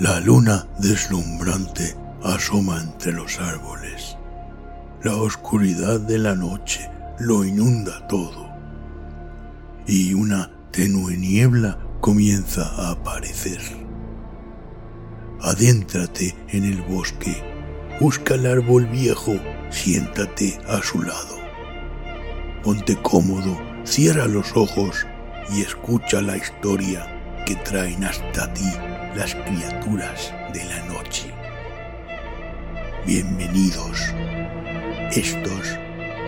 La luna deslumbrante asoma entre los árboles. La oscuridad de la noche lo inunda todo. Y una tenue niebla comienza a aparecer. Adéntrate en el bosque, busca el árbol viejo, siéntate a su lado. Ponte cómodo, cierra los ojos y escucha la historia que traen hasta ti las criaturas de la noche. Bienvenidos. Estos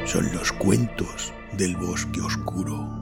son los cuentos del bosque oscuro.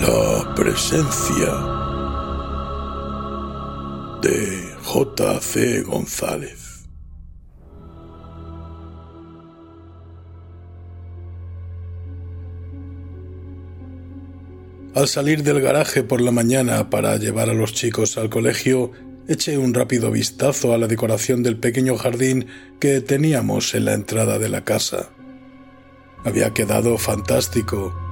La presencia de J.C. González. Al salir del garaje por la mañana para llevar a los chicos al colegio, eché un rápido vistazo a la decoración del pequeño jardín que teníamos en la entrada de la casa. Había quedado fantástico.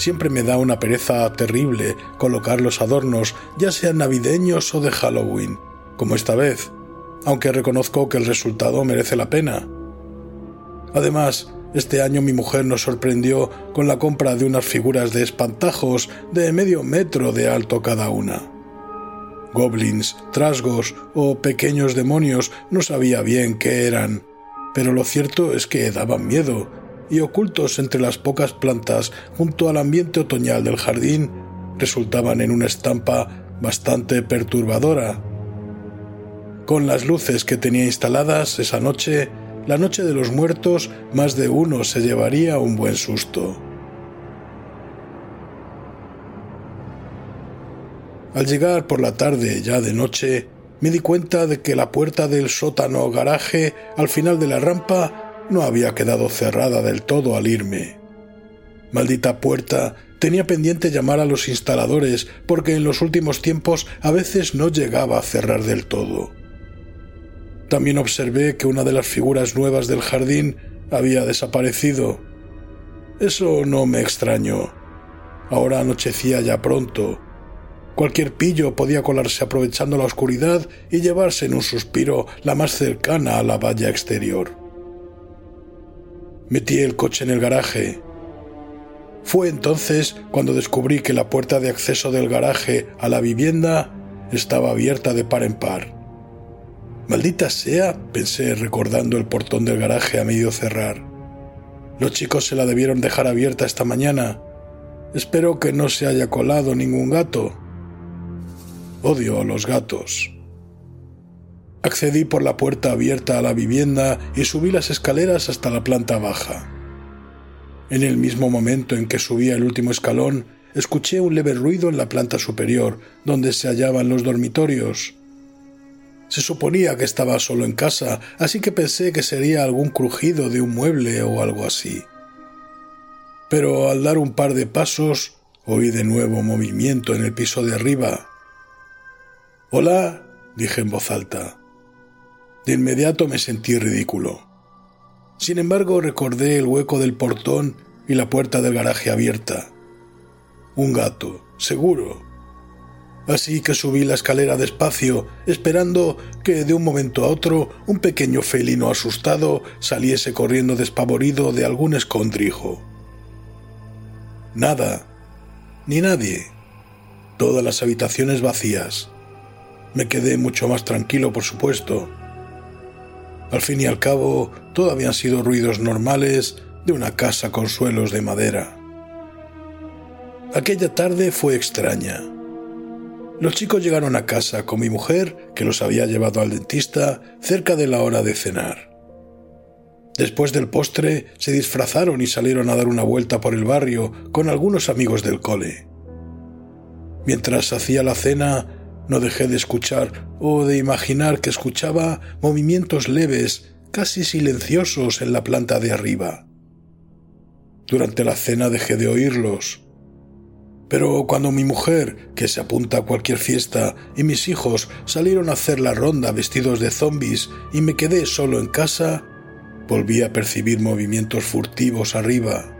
Siempre me da una pereza terrible colocar los adornos, ya sean navideños o de Halloween, como esta vez, aunque reconozco que el resultado merece la pena. Además, este año mi mujer nos sorprendió con la compra de unas figuras de espantajos de medio metro de alto cada una. Goblins, trasgos o pequeños demonios no sabía bien qué eran, pero lo cierto es que daban miedo, y ocultos entre las pocas plantas junto al ambiente otoñal del jardín, resultaban en una estampa bastante perturbadora. Con las luces que tenía instaladas esa noche, la noche de los muertos, más de uno se llevaría un buen susto. Al llegar por la tarde, ya de noche, me di cuenta de que la puerta del sótano garaje al final de la rampa no había quedado cerrada del todo al irme. Maldita puerta, tenía pendiente llamar a los instaladores porque en los últimos tiempos a veces no llegaba a cerrar del todo. También observé que una de las figuras nuevas del jardín había desaparecido. Eso no me extrañó. Ahora anochecía ya pronto. Cualquier pillo podía colarse aprovechando la oscuridad y llevarse en un suspiro la más cercana a la valla exterior. Metí el coche en el garaje. Fue entonces cuando descubrí que la puerta de acceso del garaje a la vivienda estaba abierta de par en par. Maldita sea, pensé recordando el portón del garaje a medio cerrar. Los chicos se la debieron dejar abierta esta mañana. Espero que no se haya colado ningún gato. Odio a los gatos. Accedí por la puerta abierta a la vivienda y subí las escaleras hasta la planta baja. En el mismo momento en que subía el último escalón, escuché un leve ruido en la planta superior, donde se hallaban los dormitorios. Se suponía que estaba solo en casa, así que pensé que sería algún crujido de un mueble o algo así. Pero al dar un par de pasos, oí de nuevo movimiento en el piso de arriba. Hola, dije en voz alta. De inmediato me sentí ridículo. Sin embargo, recordé el hueco del portón y la puerta del garaje abierta. Un gato, seguro. Así que subí la escalera despacio, esperando que de un momento a otro un pequeño felino asustado saliese corriendo despavorido de algún escondrijo. Nada, ni nadie. Todas las habitaciones vacías. Me quedé mucho más tranquilo, por supuesto. Al fin y al cabo, todo habían sido ruidos normales de una casa con suelos de madera. Aquella tarde fue extraña. Los chicos llegaron a casa con mi mujer, que los había llevado al dentista, cerca de la hora de cenar. Después del postre, se disfrazaron y salieron a dar una vuelta por el barrio con algunos amigos del cole. Mientras hacía la cena, no dejé de escuchar o de imaginar que escuchaba movimientos leves, casi silenciosos en la planta de arriba. Durante la cena dejé de oírlos, pero cuando mi mujer, que se apunta a cualquier fiesta, y mis hijos salieron a hacer la ronda vestidos de zombies y me quedé solo en casa, volví a percibir movimientos furtivos arriba.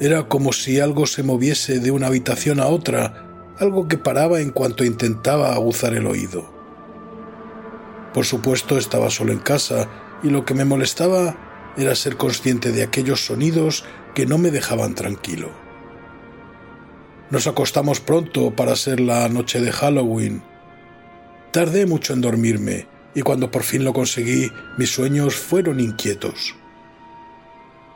Era como si algo se moviese de una habitación a otra, algo que paraba en cuanto intentaba aguzar el oído. Por supuesto estaba solo en casa y lo que me molestaba era ser consciente de aquellos sonidos que no me dejaban tranquilo. Nos acostamos pronto para ser la noche de Halloween. Tardé mucho en dormirme y cuando por fin lo conseguí, mis sueños fueron inquietos.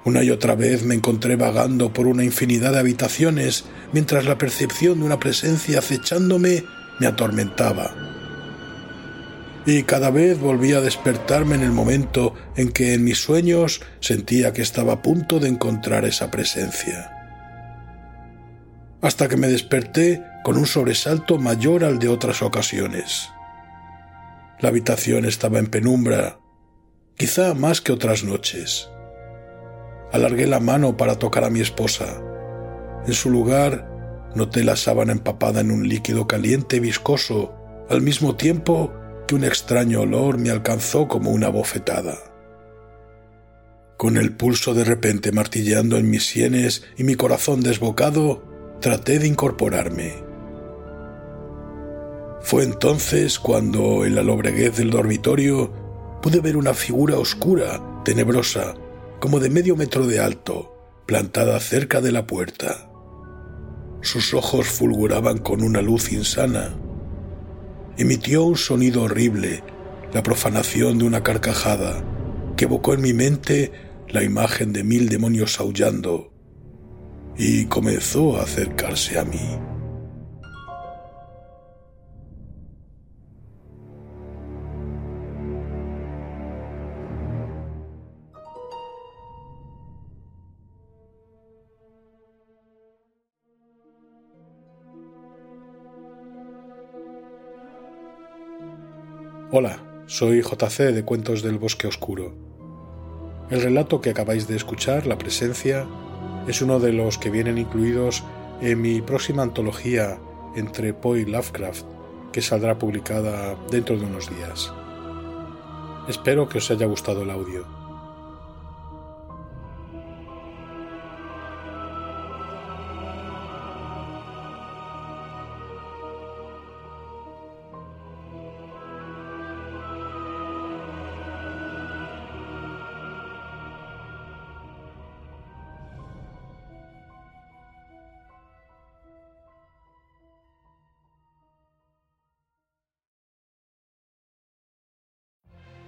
Una y otra vez me encontré vagando por una infinidad de habitaciones mientras la percepción de una presencia acechándome me atormentaba. Y cada vez volvía a despertarme en el momento en que en mis sueños sentía que estaba a punto de encontrar esa presencia hasta que me desperté con un sobresalto mayor al de otras ocasiones. La habitación estaba en penumbra, quizá más que otras noches. Alargué la mano para tocar a mi esposa. En su lugar, noté la sábana empapada en un líquido caliente y viscoso, al mismo tiempo que un extraño olor me alcanzó como una bofetada. Con el pulso de repente martilleando en mis sienes y mi corazón desbocado, traté de incorporarme. Fue entonces cuando, en la lobreguez del dormitorio, pude ver una figura oscura, tenebrosa, como de medio metro de alto, plantada cerca de la puerta. Sus ojos fulguraban con una luz insana. Emitió un sonido horrible, la profanación de una carcajada, que evocó en mi mente la imagen de mil demonios aullando, y comenzó a acercarse a mí. Hola, soy JC de Cuentos del Bosque Oscuro. El relato que acabáis de escuchar, La Presencia, es uno de los que vienen incluidos en mi próxima antología entre Poe y Lovecraft, que saldrá publicada dentro de unos días. Espero que os haya gustado el audio.